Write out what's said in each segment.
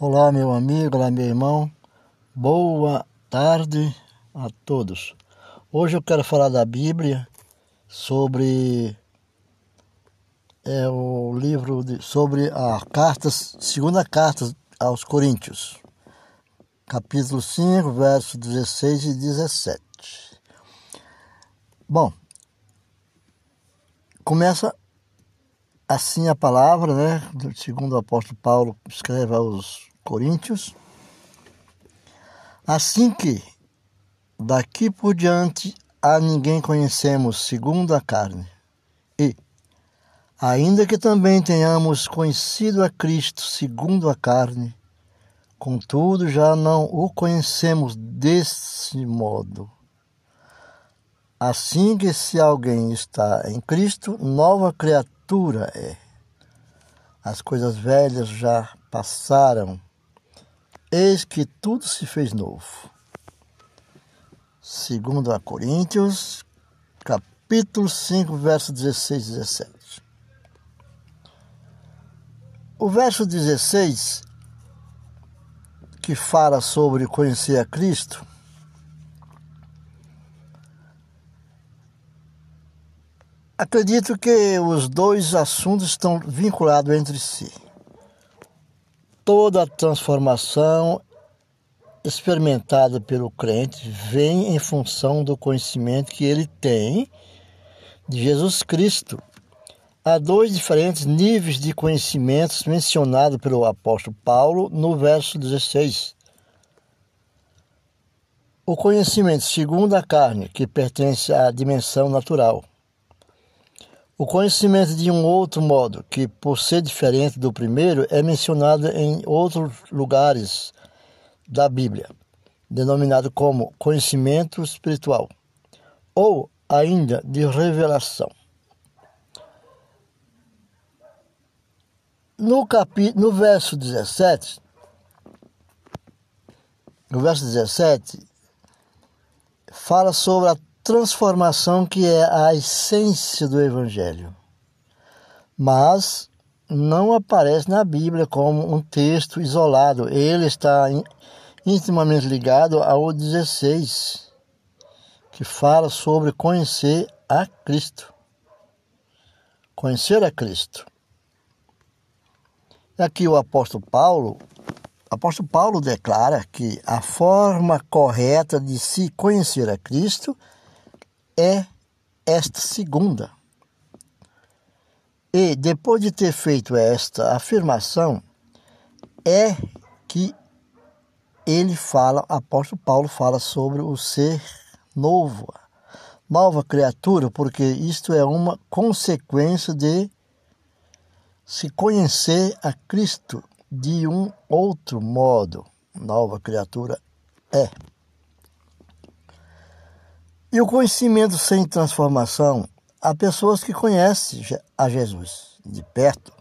Olá, meu amigo, olá, meu irmão. Boa tarde a todos. Hoje eu quero falar da Bíblia sobre é, o livro de, sobre a carta, segunda carta aos Coríntios, capítulo 5, versos 16 e 17. Bom, começa assim a palavra, né? Segundo o apóstolo Paulo escreve aos Coríntios. Assim que daqui por diante a ninguém conhecemos segundo a carne. E, ainda que também tenhamos conhecido a Cristo segundo a carne, contudo já não o conhecemos desse modo. Assim que se alguém está em Cristo, nova criatura é. As coisas velhas já passaram, eis que tudo se fez novo. Segundo a Coríntios, capítulo 5, verso 16 e 17. O verso 16, que fala sobre conhecer a Cristo, Acredito que os dois assuntos estão vinculados entre si. Toda a transformação experimentada pelo crente vem em função do conhecimento que ele tem de Jesus Cristo. Há dois diferentes níveis de conhecimentos mencionados pelo apóstolo Paulo no verso 16. O conhecimento segundo a carne, que pertence à dimensão natural o conhecimento de um outro modo, que por ser diferente do primeiro, é mencionado em outros lugares da Bíblia, denominado como conhecimento espiritual, ou ainda de revelação. No, capi, no verso 17, no verso 17, fala sobre a transformação que é a essência do Evangelho. Mas não aparece na Bíblia como um texto isolado. Ele está intimamente ligado ao 16, que fala sobre conhecer a Cristo. Conhecer a Cristo. Aqui o apóstolo Paulo, apóstolo Paulo declara que a forma correta de se conhecer a Cristo é esta segunda. E depois de ter feito esta afirmação, é que ele fala, apóstolo Paulo fala sobre o ser novo, nova criatura, porque isto é uma consequência de se conhecer a Cristo de um outro modo. Nova criatura é. E o conhecimento sem transformação, há pessoas que conhecem a Jesus de perto,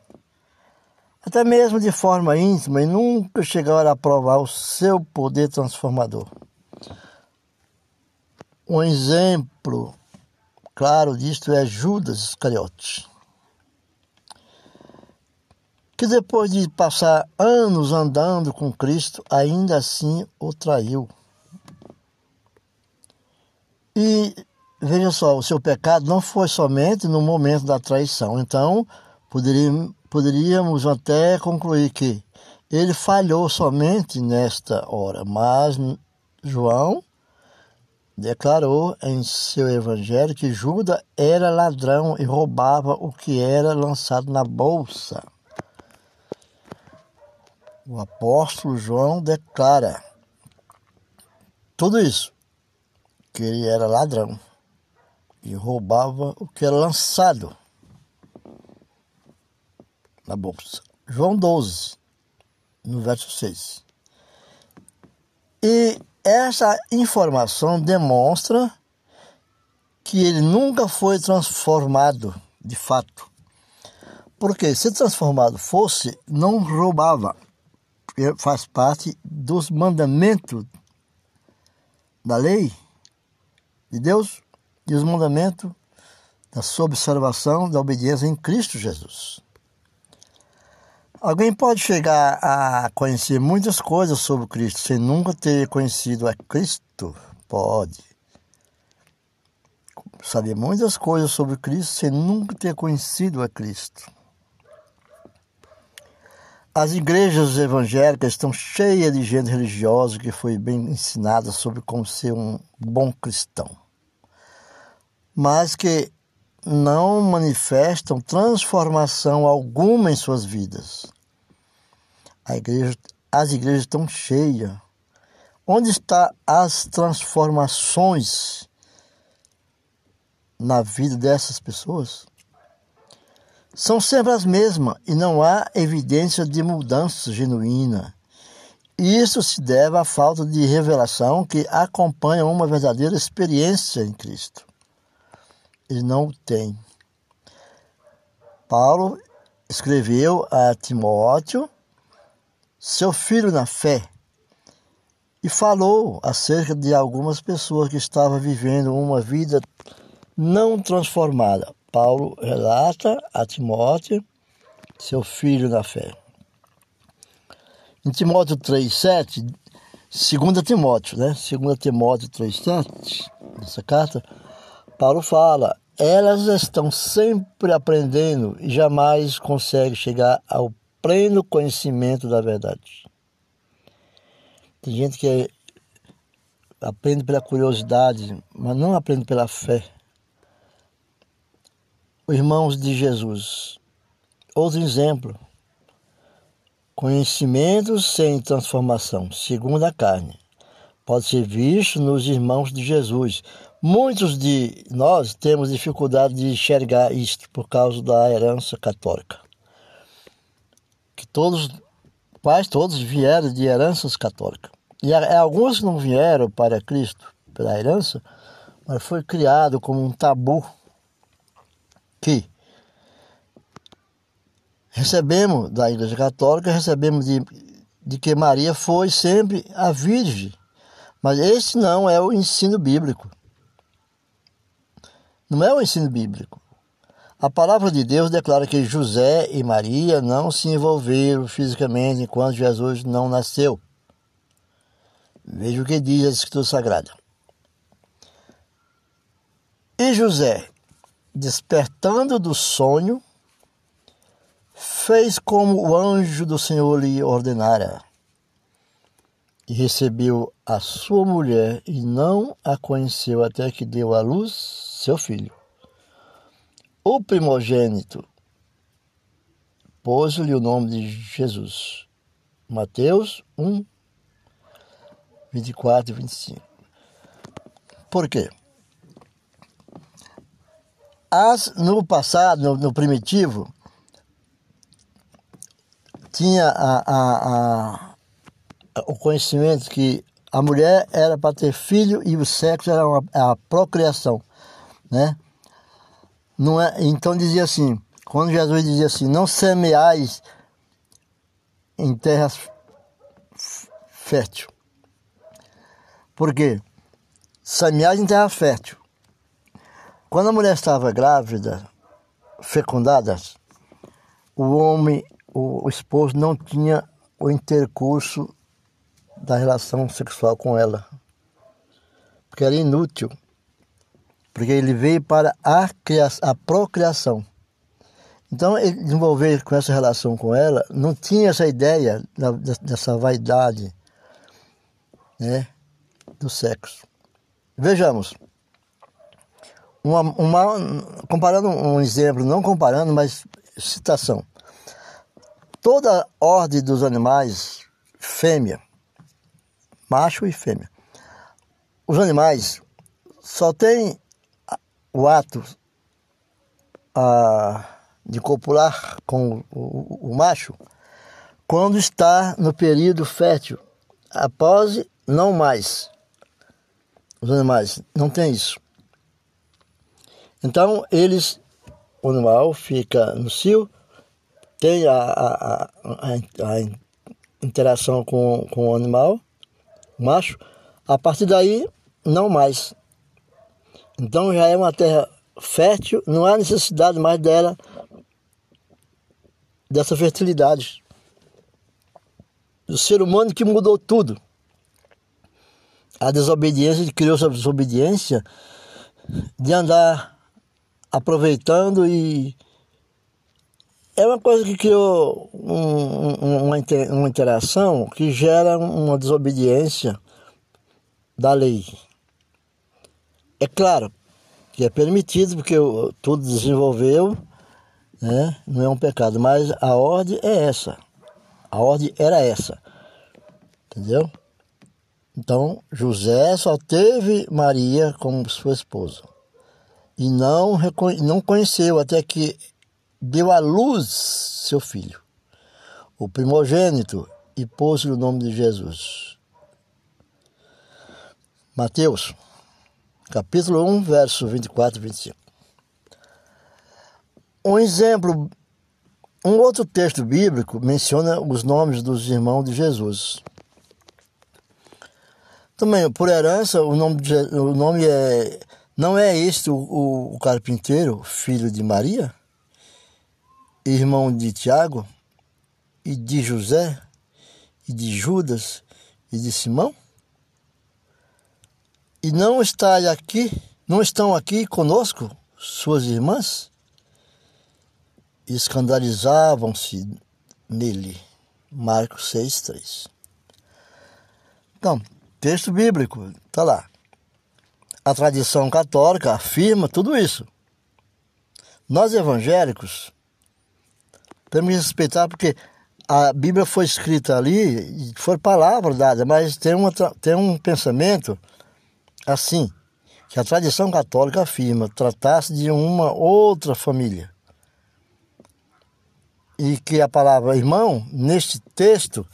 até mesmo de forma íntima, e nunca chegaram a provar o seu poder transformador. Um exemplo claro disto é Judas Iscariote, que depois de passar anos andando com Cristo, ainda assim o traiu. E veja só, o seu pecado não foi somente no momento da traição. Então, poderíamos, até concluir que ele falhou somente nesta hora, mas João declarou em seu evangelho que Judas era ladrão e roubava o que era lançado na bolsa. O apóstolo João declara tudo isso que ele era ladrão e roubava o que era lançado na bolsa. João 12, no verso 6. E essa informação demonstra que ele nunca foi transformado de fato. Porque se transformado fosse, não roubava. Faz parte dos mandamentos da lei de Deus e os mandamentos da sua observação da obediência em Cristo Jesus. Alguém pode chegar a conhecer muitas coisas sobre Cristo sem nunca ter conhecido a Cristo? Pode. Saber muitas coisas sobre Cristo sem nunca ter conhecido a Cristo. As igrejas evangélicas estão cheias de gente religiosa que foi bem ensinada sobre como ser um bom cristão, mas que não manifestam transformação alguma em suas vidas. Igreja, as igrejas estão cheias. Onde estão as transformações na vida dessas pessoas? São sempre as mesmas e não há evidência de mudança genuína. Isso se deve à falta de revelação que acompanha uma verdadeira experiência em Cristo. Ele não o tem. Paulo escreveu a Timóteo, seu filho na fé, e falou acerca de algumas pessoas que estavam vivendo uma vida não transformada. Paulo relata a Timóteo, seu filho na fé. Em Timóteo 3,7, 2 Timóteo, né? 2 Timóteo 3,7, nessa carta, Paulo fala: elas estão sempre aprendendo e jamais conseguem chegar ao pleno conhecimento da verdade. Tem gente que aprende pela curiosidade, mas não aprende pela fé irmãos de Jesus. Outro exemplo: conhecimento sem transformação, segundo a carne, pode ser visto nos irmãos de Jesus. Muitos de nós temos dificuldade de enxergar isto por causa da herança católica. Que todos, quase todos vieram de heranças católicas. E alguns não vieram para Cristo pela herança, mas foi criado como um tabu que recebemos da Igreja Católica, recebemos de, de que Maria foi sempre a Virgem. Mas esse não é o ensino bíblico. Não é o ensino bíblico. A palavra de Deus declara que José e Maria não se envolveram fisicamente enquanto Jesus não nasceu. Veja o que diz a Escritura Sagrada. E José, despertando do sonho, fez como o anjo do Senhor lhe ordenara, e recebeu a sua mulher e não a conheceu até que deu à luz seu filho. O primogênito pôs-lhe o nome de Jesus. Mateus 1, 24 e 25. Por quê? As, no passado, no, no primitivo, tinha a, a, a, o conhecimento que a mulher era para ter filho e o sexo era uma, a procriação, né? Não é, então dizia assim, quando Jesus dizia assim, não semeais em terras fértil. Por quê? Semeais em terra fértil. Quando a mulher estava grávida, fecundada, o homem, o, esposo não tinha o intercurso da relação sexual com ela, porque era inútil, porque ele veio para a, criação, a procriação. Então, ele desenvolver com essa relação com ela, não tinha essa ideia dessa vaidade né, do sexo. Vejamos, uma, uma, comparando um exemplo, não comparando, mas citação. Toda ordem dos animais, fêmea, macho e fêmea. Os animais só têm o ato a, de copular com o, o, o macho quando está no período fértil. Após, não mais. Os animais não têm isso. Então, eles, o animal fica no cio, tem a, a, a, a interação com, com o animal, o macho, a partir daí, não mais. Então já é uma terra fértil, não há necessidade mais dela, dessa fertilidade. do ser humano que mudou tudo. A desobediência criou essa desobediência de andar aproveitando e é uma coisa que criou um, um, uma, uma interação que gera uma desobediência da lei. É claro que é permitido, porque tudo desenvolveu, né? não é um pecado, mas a ordem é essa. A ordem era essa. Entendeu? Então, José só teve Maria como sua esposa. E não, não conheceu até que deu à luz seu filho, o primogênito, e pôs-lhe o nome de Jesus. Mateus, capítulo 1, verso 24 e 25. Um exemplo, um outro texto bíblico menciona os nomes dos irmãos de Jesus. Também, por herança, o nome, o nome é. Não é este o, o carpinteiro, filho de Maria? Irmão de Tiago? E de José? E de Judas? E de Simão? E não está aqui, não estão aqui conosco suas irmãs? Escandalizavam-se nele. Marcos 6:3. Então, texto bíblico, tá lá. A tradição católica afirma tudo isso. Nós evangélicos temos que respeitar porque a Bíblia foi escrita ali, foi palavra dada, mas tem, uma, tem um pensamento assim, que a tradição católica afirma tratar-se de uma outra família. E que a palavra irmão, neste texto,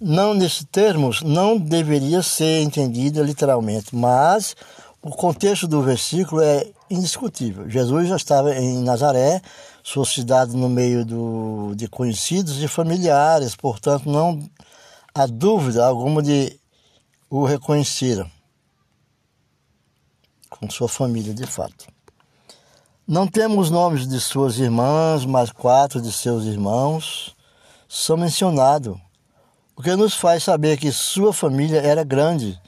não nesses termos, não deveria ser entendida literalmente, mas o contexto do versículo é indiscutível. Jesus já estava em Nazaré, sua cidade no meio do, de conhecidos e familiares, portanto não há dúvida alguma de o reconheceram com sua família de fato. Não temos nomes de suas irmãs, mas quatro de seus irmãos são mencionados, o que nos faz saber que sua família era grande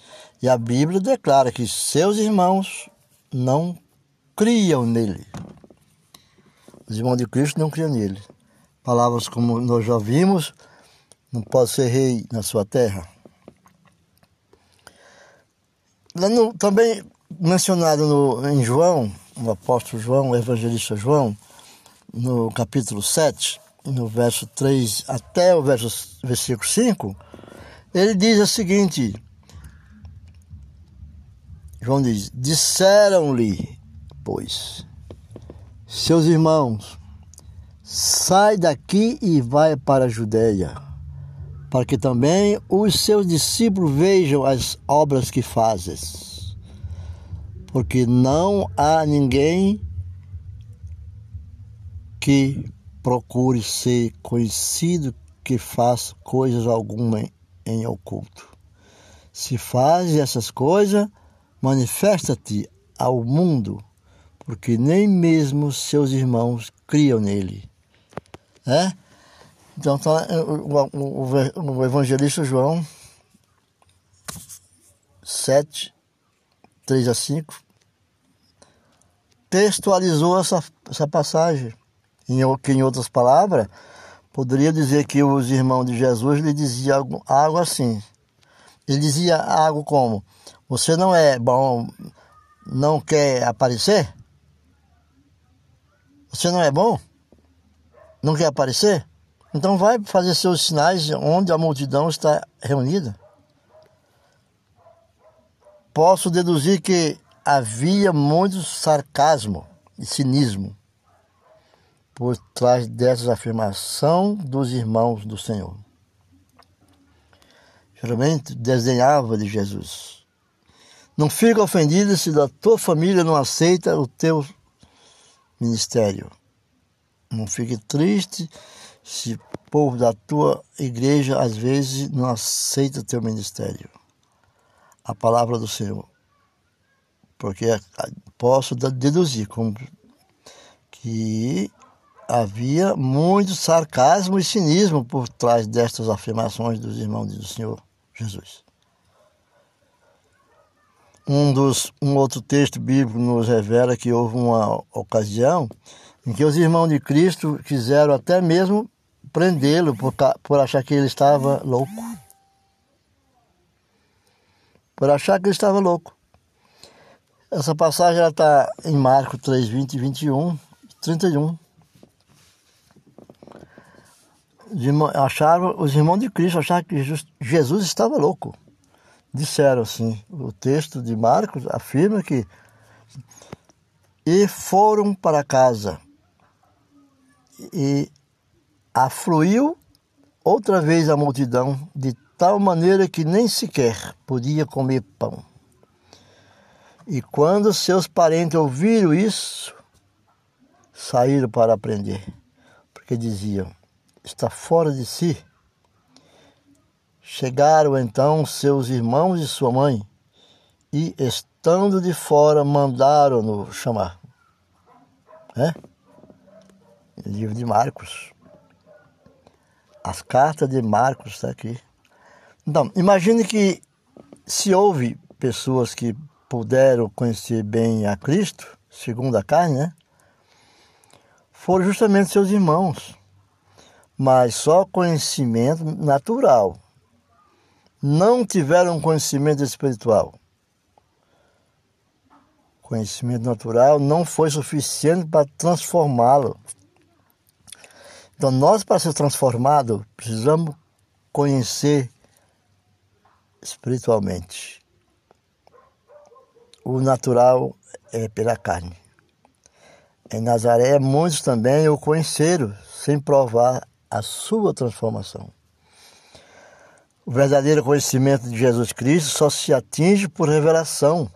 e a Bíblia declara que seus irmãos não criam nele. Os irmãos de Cristo não criam nele. Palavras como nós já vimos, não pode ser rei na sua terra. Também mencionado no, em João, o apóstolo João, o evangelista João, no capítulo 7, no verso 3 até o verso, versículo 5, ele diz o seguinte: João diz: Disseram-lhe, pois, seus irmãos, sai daqui e vai para a Judéia, para que também os seus discípulos vejam as obras que fazes porque não há ninguém que procure ser conhecido que faça coisas alguma em oculto. Se faz essas coisas, manifesta-te ao mundo, porque nem mesmo seus irmãos criam nele. É? Então, tá, o, o, o evangelista João 7, 3 a 5, textualizou essa, essa passagem. Em, em outras palavras, poderia dizer que os irmãos de Jesus lhe diziam algo, algo assim. Ele dizia algo como: Você não é bom, não quer aparecer? Você não é bom? Não quer aparecer? Então vai fazer seus sinais onde a multidão está reunida posso deduzir que havia muito sarcasmo e cinismo por trás dessa afirmação dos irmãos do Senhor. Geralmente desdenhava de Jesus. Não fica ofendido se da tua família não aceita o teu ministério. Não fique triste se o povo da tua igreja às vezes não aceita o teu ministério a palavra do Senhor. Porque posso deduzir como que havia muito sarcasmo e cinismo por trás destas afirmações dos irmãos do Senhor Jesus. Um, dos, um outro texto bíblico nos revela que houve uma ocasião em que os irmãos de Cristo quiseram até mesmo prendê-lo por, por achar que ele estava louco. Por achar que ele estava louco. Essa passagem está em Marcos 3, 20 e 21, 31. Acharam, os irmãos de Cristo acharam que Jesus estava louco. Disseram assim, o texto de Marcos afirma que e foram para casa e afluiu outra vez a multidão de tal maneira que nem sequer podia comer pão. E quando seus parentes ouviram isso, saíram para aprender, porque diziam: está fora de si. Chegaram então seus irmãos e sua mãe, e estando de fora, mandaram-no chamar. É? Livro de Marcos. As cartas de Marcos está aqui. Então, imagine que se houve pessoas que puderam conhecer bem a Cristo, segundo a carne, né? Foram justamente seus irmãos. Mas só conhecimento natural. Não tiveram conhecimento espiritual. Conhecimento natural não foi suficiente para transformá-lo então, nós, para ser transformado, precisamos conhecer espiritualmente. O natural é pela carne. Em Nazaré, muitos também o conheceram sem provar a sua transformação. O verdadeiro conhecimento de Jesus Cristo só se atinge por revelação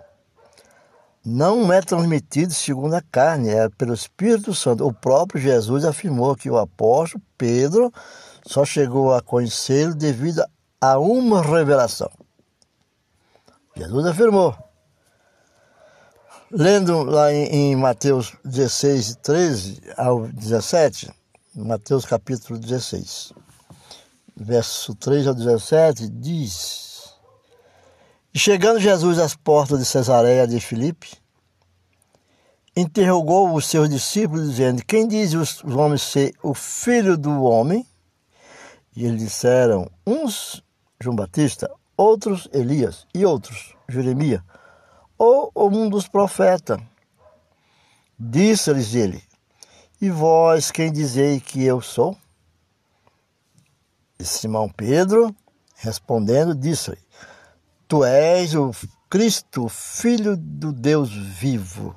não é transmitido segundo a carne, é pelo Espírito Santo. O próprio Jesus afirmou que o apóstolo Pedro só chegou a conhecê-lo devido a uma revelação. Jesus afirmou. Lendo lá em, Mateus 16, 13 ao 17, Mateus capítulo 16, verso 3 ao 17, diz chegando Jesus às portas de Cesareia de Filipe, interrogou os seus discípulos, dizendo: Quem diz os homens ser o filho do homem? E eles disseram: Uns João Batista, outros Elias e outros Jeremias, ou um dos profetas. Disse-lhes ele: E vós quem dizei que eu sou? E Simão Pedro, respondendo, disse-lhe: Tu és o Cristo, Filho do Deus vivo.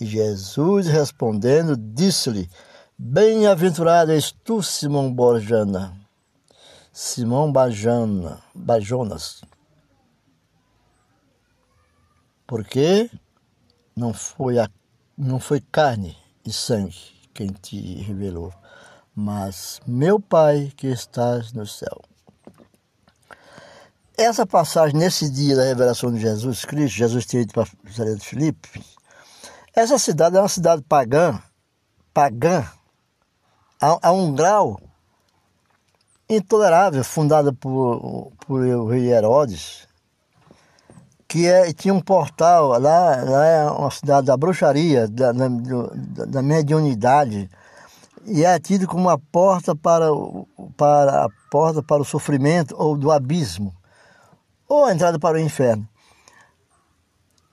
E Jesus respondendo, disse-lhe: Bem-aventurado és tu, Simão Borjana, Simão Bajana, Bajonas. Porque não foi, a, não foi carne e sangue quem te revelou, mas meu Pai que estás no céu. Essa passagem, nesse dia da revelação de Jesus Cristo, Jesus tinha ido para Jerusalém de Filipe, essa cidade é uma cidade pagã, pagã, a, a um grau intolerável, fundada por, por o rei Herodes, que é, tinha um portal, lá, lá é uma cidade da bruxaria, da, da, da mediunidade, e é tido como uma porta para, para a porta para o sofrimento ou do abismo ou a entrada para o inferno.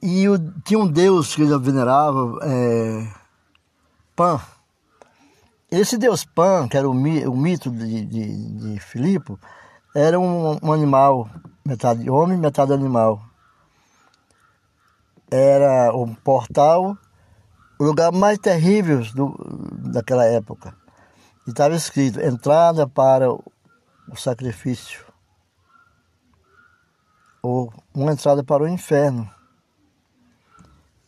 E o, tinha um deus que ele venerava, é, Pan. Esse deus Pan, que era o, o mito de, de, de Filipe, era um, um animal, metade homem, metade animal. Era um portal, o lugar mais terrível do, daquela época. E estava escrito, entrada para o sacrifício ou uma entrada para o inferno.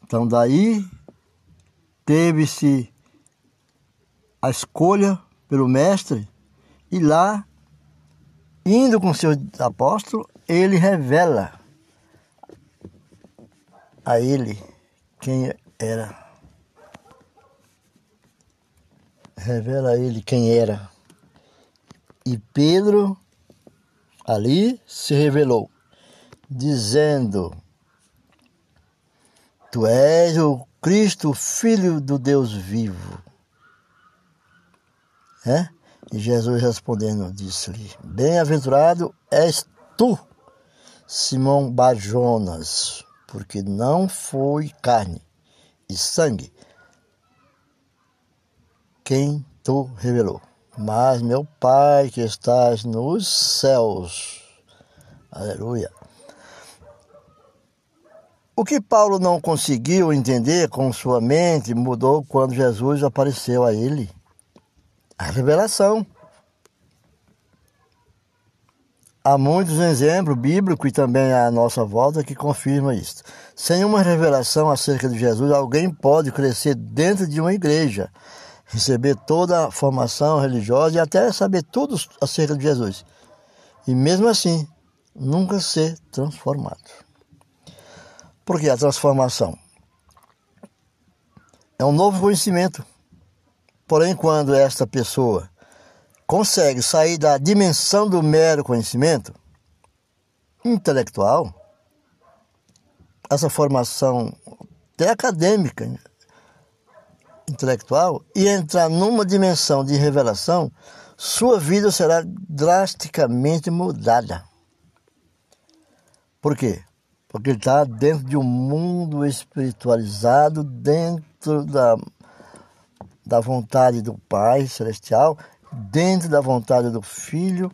Então daí teve-se a escolha pelo mestre e lá, indo com seus apóstolos, ele revela a ele quem era. Revela a ele quem era. E Pedro ali se revelou, dizendo: Tu és o Cristo, filho do Deus vivo. É? E Jesus respondendo disse-lhe: Bem-aventurado és tu, Simão Bajonas, porque não foi carne e sangue quem tu revelou, mas meu Pai que estás nos céus. Aleluia. O que Paulo não conseguiu entender com sua mente mudou quando Jesus apareceu a ele. A revelação. Há muitos exemplos bíblicos e também à nossa volta que confirmam isso. Sem uma revelação acerca de Jesus, alguém pode crescer dentro de uma igreja, receber toda a formação religiosa e até saber tudo acerca de Jesus. E mesmo assim, nunca ser transformado. Porque a transformação é um novo conhecimento. Porém, quando esta pessoa consegue sair da dimensão do mero conhecimento intelectual, essa formação até acadêmica, intelectual, e entrar numa dimensão de revelação, sua vida será drasticamente mudada. Por quê? Porque ele está dentro de um mundo espiritualizado, dentro da, da vontade do Pai Celestial, dentro da vontade do Filho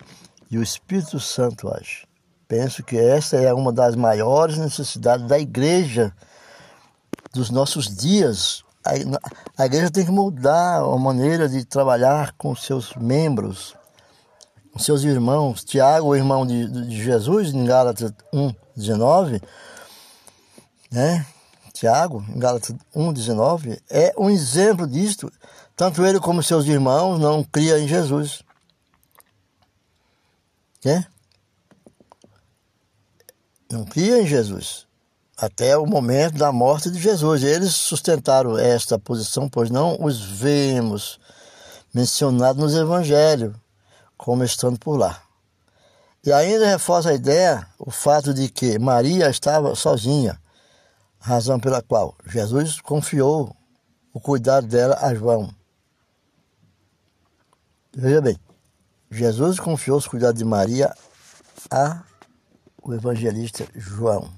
e o Espírito Santo age. Penso que essa é uma das maiores necessidades da igreja dos nossos dias. A, igreja tem que mudar a maneira de trabalhar com seus membros, com seus irmãos. Tiago, o irmão de, de Jesus, em Gálatas 1, 19, né? Tiago, em Gálatas 1, 19, é um exemplo disto. Tanto ele como seus irmãos não criam em Jesus. Né? Não criam em Jesus. Até o momento da morte de Jesus. Eles sustentaram esta posição, pois não os vemos mencionados nos evangelhos, como estando por lá. E ainda reforça a ideia o fato de que Maria estava sozinha, razão pela qual Jesus confiou o cuidado dela a João. Veja bem, Jesus confiou os cuidados de Maria a o evangelista João.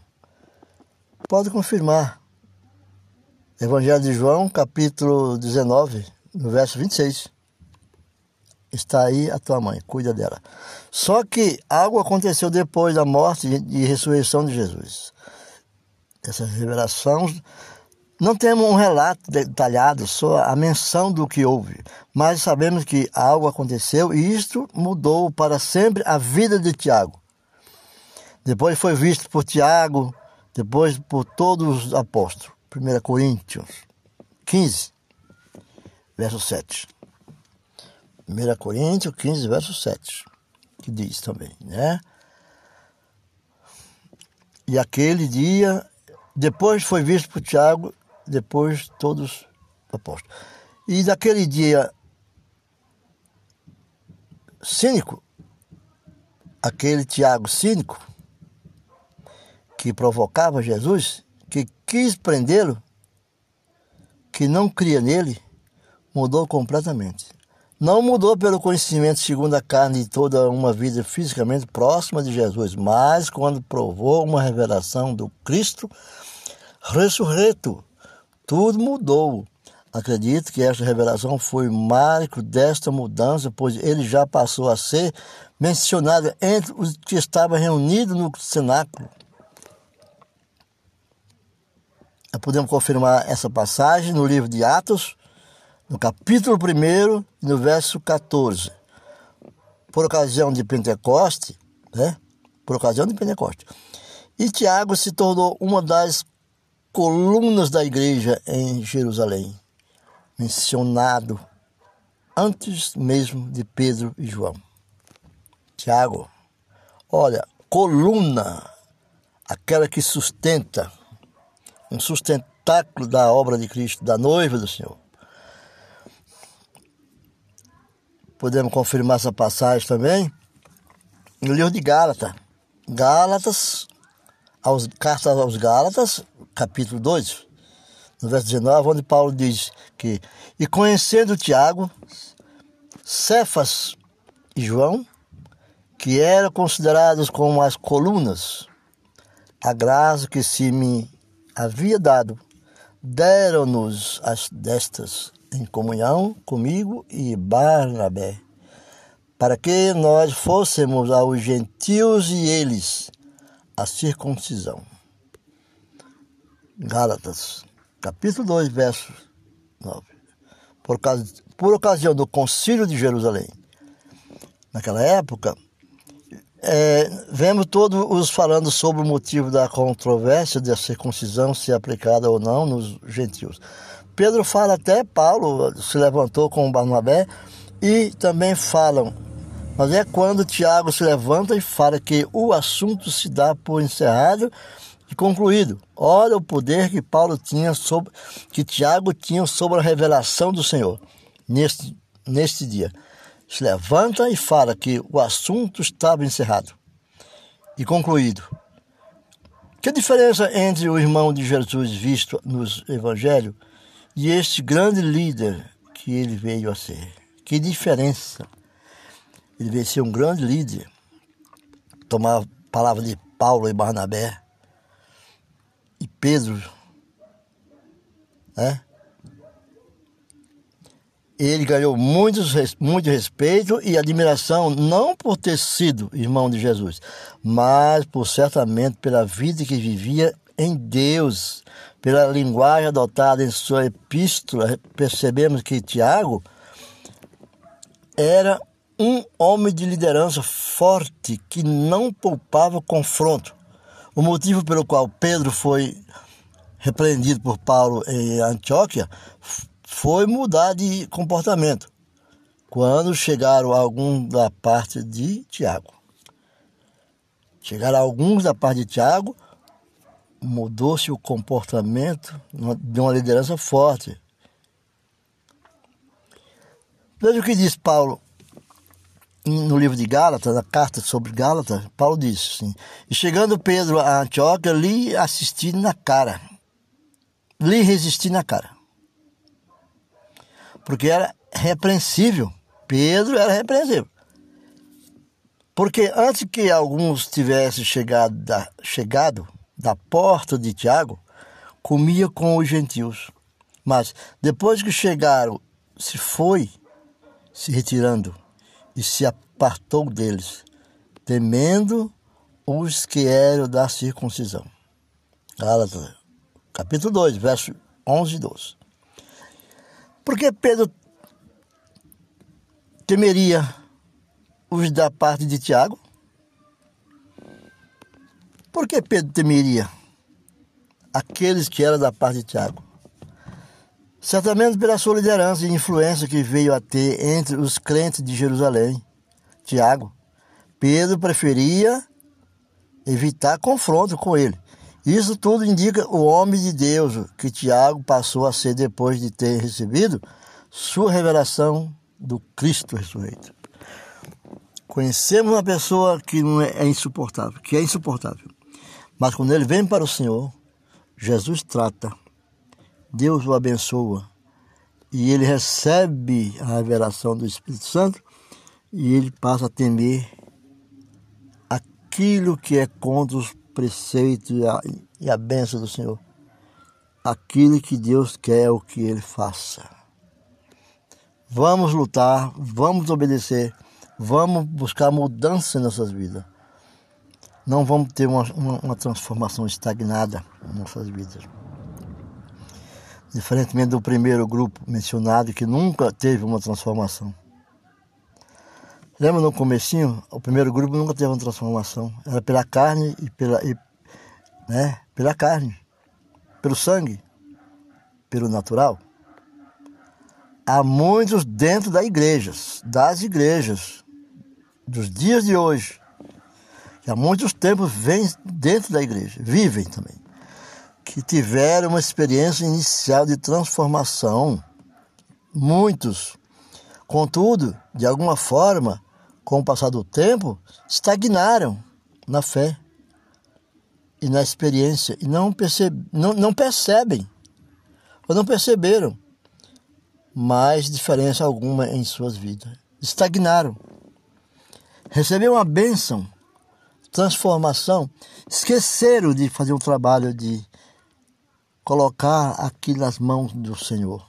Pode confirmar. Evangelho de João, capítulo 19, no verso 26. Está aí a tua mãe, cuida dela. Só que algo aconteceu depois da morte e ressurreição de Jesus. Essas revelações não temos um relato detalhado, só a menção do que houve, mas sabemos que algo aconteceu e isto mudou para sempre a vida de Tiago. Depois foi visto por Tiago, depois por todos os apóstolos. 1 Coríntios 15, verso 7. 1 Coríntios 15, verso 7, que diz também, né? E aquele dia, depois foi visto por Tiago depois todos apóstolos. E daquele dia cínico, aquele Tiago cínico, que provocava Jesus, que quis prendê-lo, que não cria nele, mudou completamente. Não mudou pelo conhecimento segundo a carne de toda uma vida fisicamente próxima de Jesus, mas quando provou uma revelação do Cristo ressurreto, tudo mudou. Acredito que esta revelação foi marco desta mudança, pois ele já passou a ser mencionado entre os que estavam reunidos no cenáculo. Podemos confirmar essa passagem no livro de Atos, no capítulo 1, no verso 14. Por ocasião de Pentecoste, né? Por ocasião de Pentecoste. E Tiago se tornou uma das colunas da igreja em Jerusalém, mencionado antes mesmo de Pedro e João. Tiago, olha, coluna, aquela que sustenta, um sustentáculo da obra de Cristo, da noiva do Senhor. podemos confirmar essa passagem também no livro de Gálatas. Gálatas, aos, carta aos Gálatas, capítulo 2, no verso 19, onde Paulo diz que, e conhecendo Tiago, Cefas e João, que eram considerados como as colunas, a graça que se me havia dado, deram-nos as destas em comunhão comigo e Barnabé, para que nós fôssemos aos gentios e eles a circuncisão. Gálatas, capítulo 2, verso 9. Por, por ocasião do concílio de Jerusalém. Naquela época, é, vemos todos os falando sobre o motivo da controvérsia da circuncisão, se aplicada ou não nos gentios. Pedro fala até, Paulo se levantou com Barnabé e também falam, mas é quando Tiago se levanta e fala que o assunto se dá por encerrado e concluído. Olha o poder que Paulo tinha sobre, que Tiago tinha sobre a revelação do Senhor neste, neste dia. Se levanta e fala que o assunto estava encerrado e concluído. Que diferença entre o irmão de Jesus visto nos evangelhos e este grande líder que ele veio a ser. Que diferença! Ele veio ser um grande líder, tomar a palavra de Paulo e Barnabé e Pedro, né? Ele ganhou muitos, muito respeito e admiração, não por ter sido irmão de Jesus, mas por certamente pela vida que vivia em Deus, pela linguagem adotada em sua epístola, percebemos que Tiago era um homem de liderança forte que não poupava confronto. O motivo pelo qual Pedro foi repreendido por Paulo em Antioquia foi mudar de comportamento quando chegaram alguns da parte de Tiago. Chegaram alguns da parte de Tiago, mudou-se o comportamento de uma liderança forte. Veja o que diz Paulo no livro de Gálatas, na carta sobre Gálatas, Paulo diz assim, e chegando Pedro a Antioquia, lhe assisti na cara, lhe resisti na cara, porque era repreensível, Pedro era repreensível, porque antes que alguns tivessem chegado da, chegado da porta de Tiago, comia com os gentios. Mas depois que chegaram, se foi se retirando e se apartou deles, temendo os que eram da circuncisão. Gálatas, capítulo 2, verso 11 e 12. Porque Pedro temeria os da parte de Tiago? Por que Pedro temeria aqueles que eram da parte de Tiago? Certamente pela sua liderança e influência que veio a ter entre os crentes de Jerusalém. Tiago, Pedro preferia evitar confronto com ele. Isso tudo indica o homem de Deus que Tiago passou a ser depois de ter recebido sua revelação do Cristo ressurreto. Conhecemos uma pessoa que não é, é insuportável, que é insuportável. Mas quando ele vem para o Senhor, Jesus trata, Deus o abençoa e ele recebe a revelação do Espírito Santo e ele passa a temer aquilo que é contra os preceitos e a, e a bênção do Senhor. Aquilo que Deus quer o que ele faça. Vamos lutar, vamos obedecer, vamos buscar mudança em nossas vidas não vamos ter uma, uma, uma transformação estagnada em nossas vidas. Diferentemente do primeiro grupo mencionado, que nunca teve uma transformação. Lembra no comecinho? O primeiro grupo nunca teve uma transformação. Era pela carne e pela, e, né, pela carne, pelo sangue, pelo natural. Há muitos dentro das igrejas, das igrejas, dos dias de hoje, há muitos tempos vêm dentro da igreja, vivem também, que tiveram uma experiência inicial de transformação. Muitos, Contudo, de alguma forma, com o passar do tempo, estagnaram na fé e na experiência e não, percebe, não, não percebem ou não perceberam mais diferença alguma em suas vidas. Estagnaram. Receberam uma bênção, transformação, esqueceram de fazer o trabalho de colocar aquilo nas mãos do Senhor.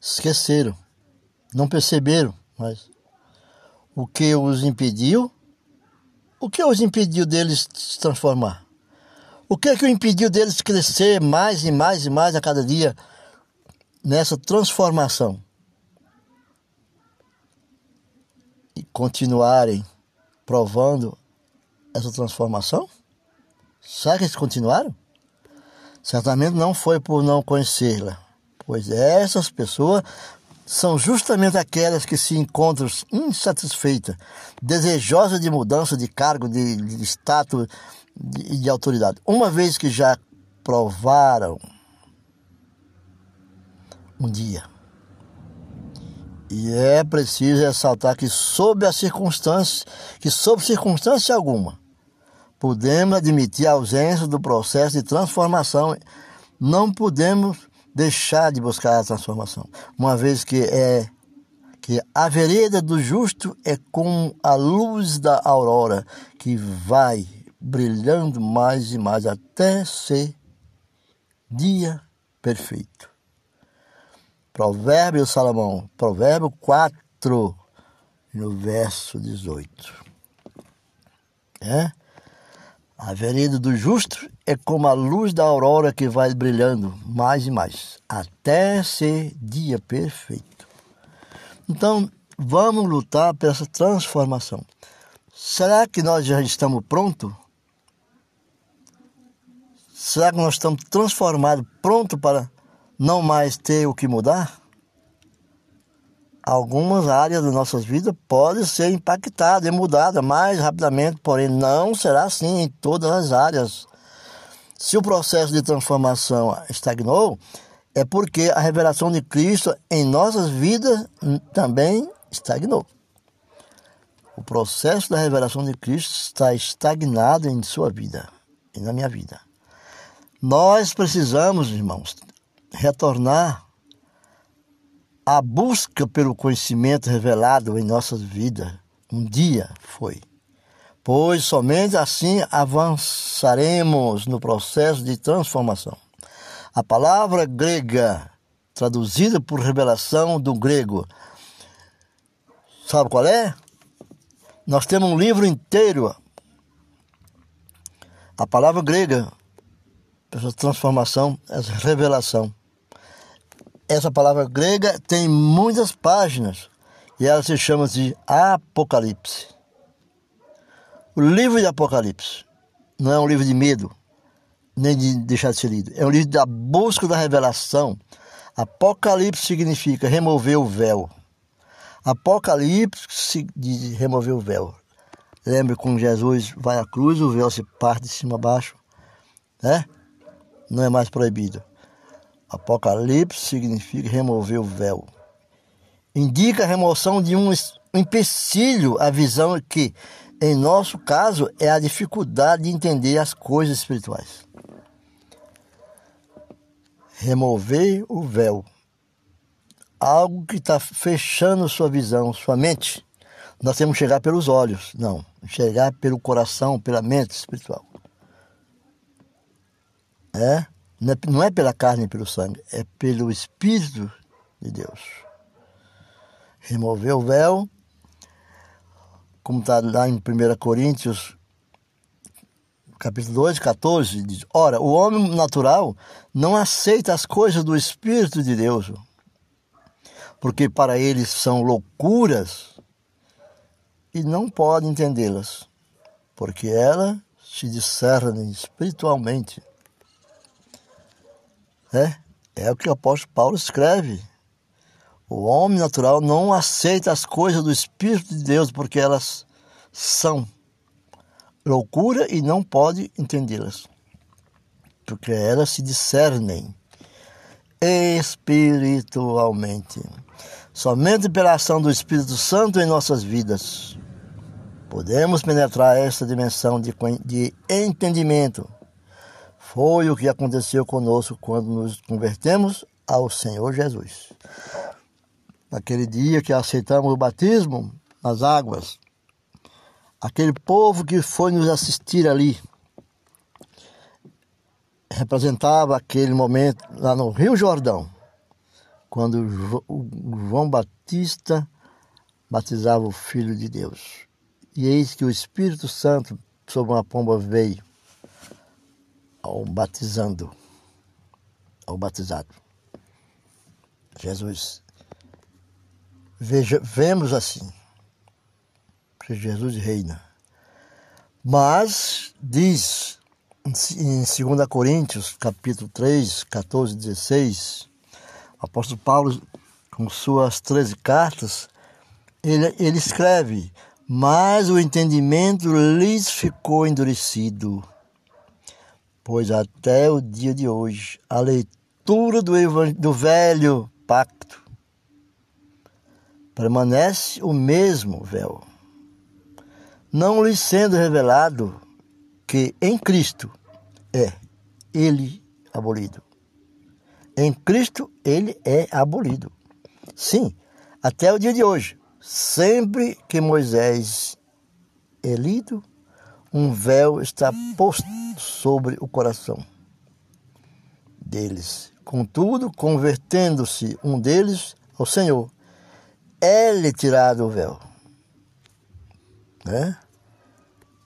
Esqueceram, não perceberam, mas o que os impediu? O que os impediu deles se transformar? O que é que o impediu deles crescer mais e mais e mais a cada dia nessa transformação? E continuarem provando essa transformação? Será que eles continuaram? Certamente não foi por não conhecê-la, pois essas pessoas são justamente aquelas que se encontram insatisfeitas, desejosas de mudança de cargo, de, de status e de, de autoridade. Uma vez que já provaram um dia. E é preciso ressaltar que sob as circunstâncias, que sob circunstância alguma, podemos admitir a ausência do processo de transformação. Não podemos deixar de buscar a transformação, uma vez que é que a vereda do justo é como a luz da aurora que vai brilhando mais e mais até ser dia perfeito. Provérbio Salomão, Provérbio 4, no verso 18. É? A vereda do justo é como a luz da aurora que vai brilhando mais e mais, até ser dia perfeito. Então, vamos lutar por essa transformação. Será que nós já estamos prontos? Será que nós estamos transformados, prontos para não mais ter o que mudar? Algumas áreas das nossas vidas podem ser impactadas e mudadas mais rapidamente, porém não será assim em todas as áreas. Se o processo de transformação estagnou, é porque a revelação de Cristo em nossas vidas também estagnou. O processo da revelação de Cristo está estagnado em sua vida e na minha vida. Nós precisamos, irmãos, retornar a busca pelo conhecimento revelado em nossas vidas um dia foi, pois somente assim avançaremos no processo de transformação. A palavra grega, traduzida por revelação do grego, sabe qual é? Nós temos um livro inteiro. A palavra grega, essa transformação, essa revelação essa palavra grega tem muitas páginas e ela se chama de Apocalipse. O livro de Apocalipse não é um livro de medo, nem de deixar de ser lido. É um livro da busca da revelação. Apocalipse significa remover o véu. Apocalipse de remover o véu. Lembre quando Jesus vai à cruz, o véu se parte de cima a baixo, né? Não é mais proibido. Apocalipse significa remover o véu. Indica a remoção de um empecilho à visão que, em nosso caso, é a dificuldade de entender as coisas espirituais. Remover o véu. Algo que está fechando sua visão, sua mente. Nós temos que chegar pelos olhos, não. Chegar pelo coração, pela mente espiritual. É? É, não é pela carne e pelo sangue, é pelo Espírito de Deus. Remover o véu, como está lá em 1 Coríntios, capítulo 2, 14, diz: Ora, o homem natural não aceita as coisas do Espírito de Deus, porque para eles são loucuras e não pode entendê-las, porque elas se discernem espiritualmente. É, é o que o apóstolo Paulo escreve. O homem natural não aceita as coisas do Espírito de Deus porque elas são loucura e não pode entendê-las. Porque elas se discernem espiritualmente. Somente pela ação do Espírito Santo em nossas vidas podemos penetrar esta dimensão de, de entendimento. Foi o que aconteceu conosco quando nos convertemos ao Senhor Jesus. Naquele dia que aceitamos o batismo nas águas, aquele povo que foi nos assistir ali, representava aquele momento lá no Rio Jordão, quando João Batista batizava o Filho de Deus. E eis que o Espírito Santo sobre uma pomba veio ao batizando, ao batizado. Jesus. Veja, vemos assim, que Jesus reina. Mas diz em 2 Coríntios, capítulo 3, 14 16, o apóstolo Paulo, com suas 13 cartas, ele, ele escreve, mas o entendimento lhes ficou endurecido, pois até o dia de hoje a leitura do, do velho pacto permanece o mesmo véu, não lhes sendo revelado que em Cristo é ele abolido. Em Cristo ele é abolido. Sim, até o dia de hoje. Sempre que Moisés é lido, um véu está posto sobre o coração deles. Contudo, convertendo-se um deles ao Senhor, é-lhe tirado o véu. Né?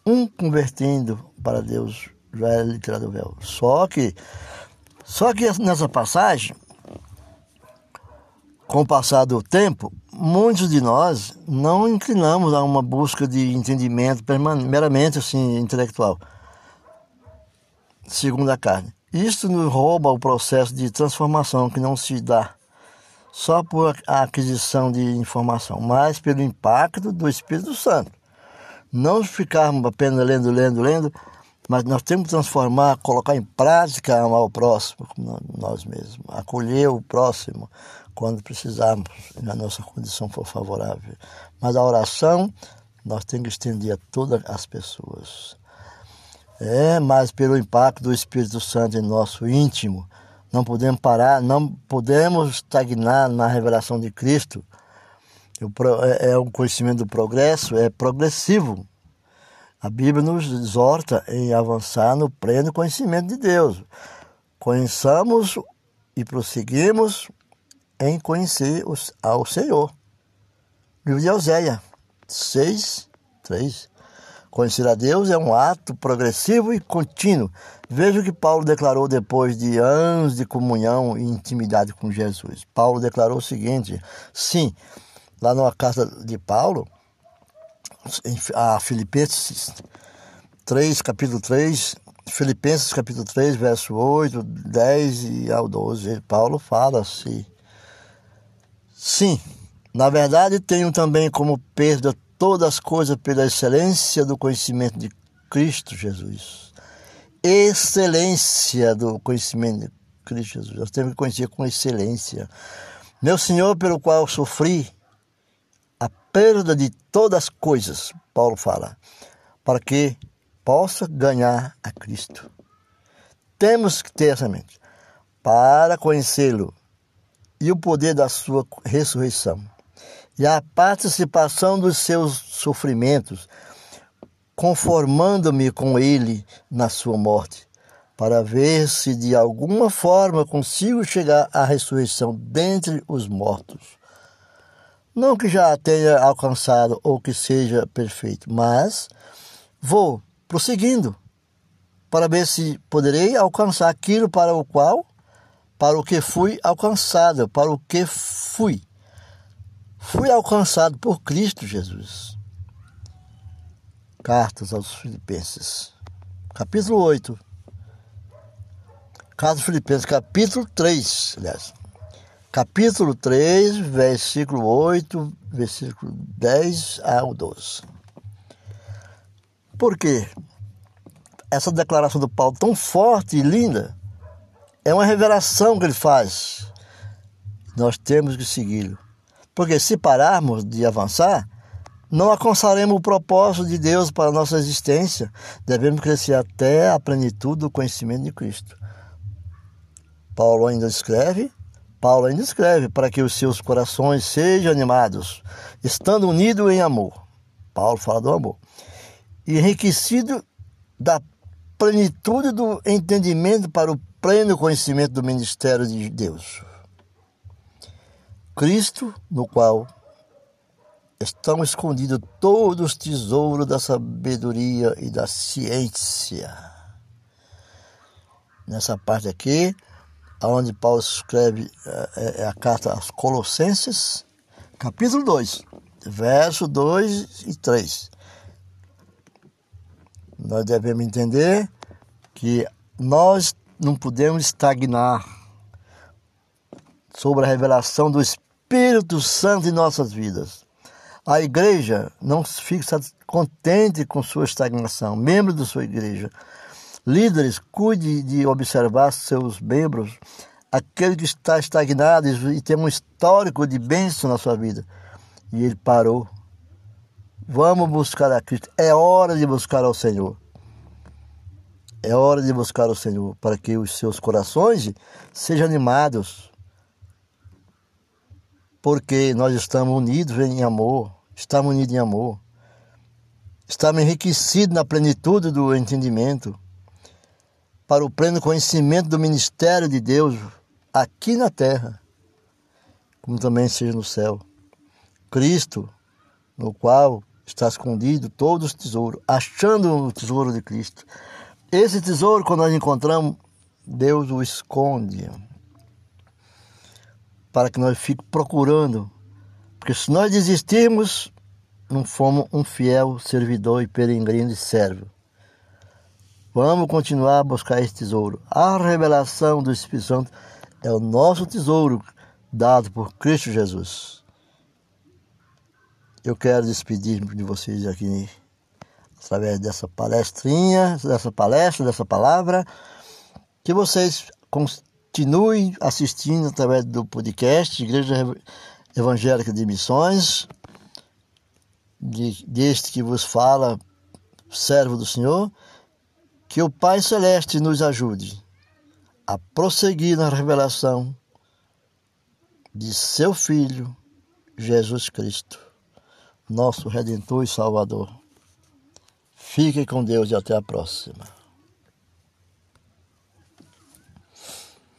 Um convertendo para Deus, já é-lhe tirado o véu. Só que, só que nessa passagem, com o passar do tempo, muitos de nós não inclinamos a uma busca de entendimento meramente assim, intelectual, segundo a carne. Isto nos rouba o processo de transformação que não se dá só por a aquisição de informação, mas pelo impacto do Espírito Santo. Não ficarmos apenas lendo, lendo, lendo, mas nós temos que transformar, colocar em prática amar o próximo, nós mesmos, acolher o próximo quando precisarmos, e a nossa condição for favorável. Mas a oração nós temos que estender a todas as pessoas. É, mas pelo impacto do Espírito Santo em nosso íntimo, não podemos parar, não podemos estagnar na revelação de Cristo. É, é um conhecimento do progresso, é progressivo. A Bíblia nos exorta em avançar no pleno conhecimento de Deus. Conheçamos e prosseguimos em conhecer os, ao Senhor. Livro de Oséia 6, 3. Conhecer a Deus é um ato progressivo e contínuo. Veja o que Paulo declarou depois de anos de comunhão e intimidade com Jesus. Paulo declarou o seguinte: sim, lá na carta de Paulo, a Filipenses 3, capítulo 3, Filipenses capítulo 3, verso 8, 10 e ao 12, Paulo fala assim: Sim, na verdade tenho também como perda todas as coisas pela excelência do conhecimento de Cristo Jesus. Excelência do conhecimento de Cristo Jesus. Nós temos que conhecer com excelência. Meu Senhor, pelo qual sofri a perda de todas as coisas, Paulo fala, para que possa ganhar a Cristo. Temos que ter essa mente para conhecê-lo e o poder da sua ressurreição e a participação dos seus sofrimentos, conformando-me com ele na sua morte, para ver se de alguma forma consigo chegar à ressurreição dentre os mortos. Não que já tenha alcançado ou que seja perfeito, mas vou prosseguindo para ver se poderei alcançar aquilo para o qual, para o que fui alcançado, para o que fui fui alcançado por Cristo Jesus. Cartas aos Filipenses, capítulo 8. Cartas Filipenses, capítulo 3, aliás. Capítulo 3, versículo 8, versículo 10 ao 12. Por quê? Essa declaração do Paulo tão forte e linda É uma revelação que ele faz. Nós temos que segui-lo. Porque se pararmos de avançar, não alcançaremos o propósito de Deus para a nossa existência. Devemos crescer até a plenitude do conhecimento de Cristo. Paulo ainda escreve, Paulo ainda escreve para que os seus corações sejam animados, estando unidos em amor. Paulo fala do amor. Enriquecido da plenitude do entendimento para o pleno conhecimento do ministério de Deus. Cristo, no qual estão escondidos todos os tesouros da sabedoria e da ciência. Nessa parte aqui, onde Paulo escreve é, é a carta aos Colossenses, capítulo 2, verso 2 e 3. Nós devemos entender que nós não podemos estagnar sobre a revelação do Espírito Santo em nossas vidas. A igreja não fica contente com sua estagnação, membros da sua igreja. Líderes, cuide de observar seus membros, aquele que está estagnado e tem um histórico de bênção na sua vida. E ele parou. Vamos buscar a Cristo. É hora de buscar ao Senhor. É hora de buscar o Senhor para que os seus corações sejam animados. Porque nós estamos unidos em amor estamos unidos em amor, estamos enriquecidos na plenitude do entendimento, para o pleno conhecimento do ministério de Deus aqui na terra, como também seja no céu. Cristo, no qual está escondido todos os tesouros, achando o tesouro de Cristo. Esse tesouro, quando nós encontramos, Deus o esconde para que nós fiquemos procurando porque se nós desistirmos, não fomos um fiel servidor e peregrino e servo. Vamos continuar a buscar esse tesouro. A revelação do Espírito Santo é o nosso tesouro dado por Cristo Jesus. Eu quero despedir-me de vocês aqui através dessa palestrinha, dessa palestra, dessa palavra, que vocês continuem assistindo através do podcast Igreja Evangélica de Missões, de, deste que vos fala, servo do Senhor, que o Pai Celeste nos ajude a prosseguir na revelação de seu Filho, Jesus Cristo, nosso Redentor e Salvador. Fique com Deus e até a próxima.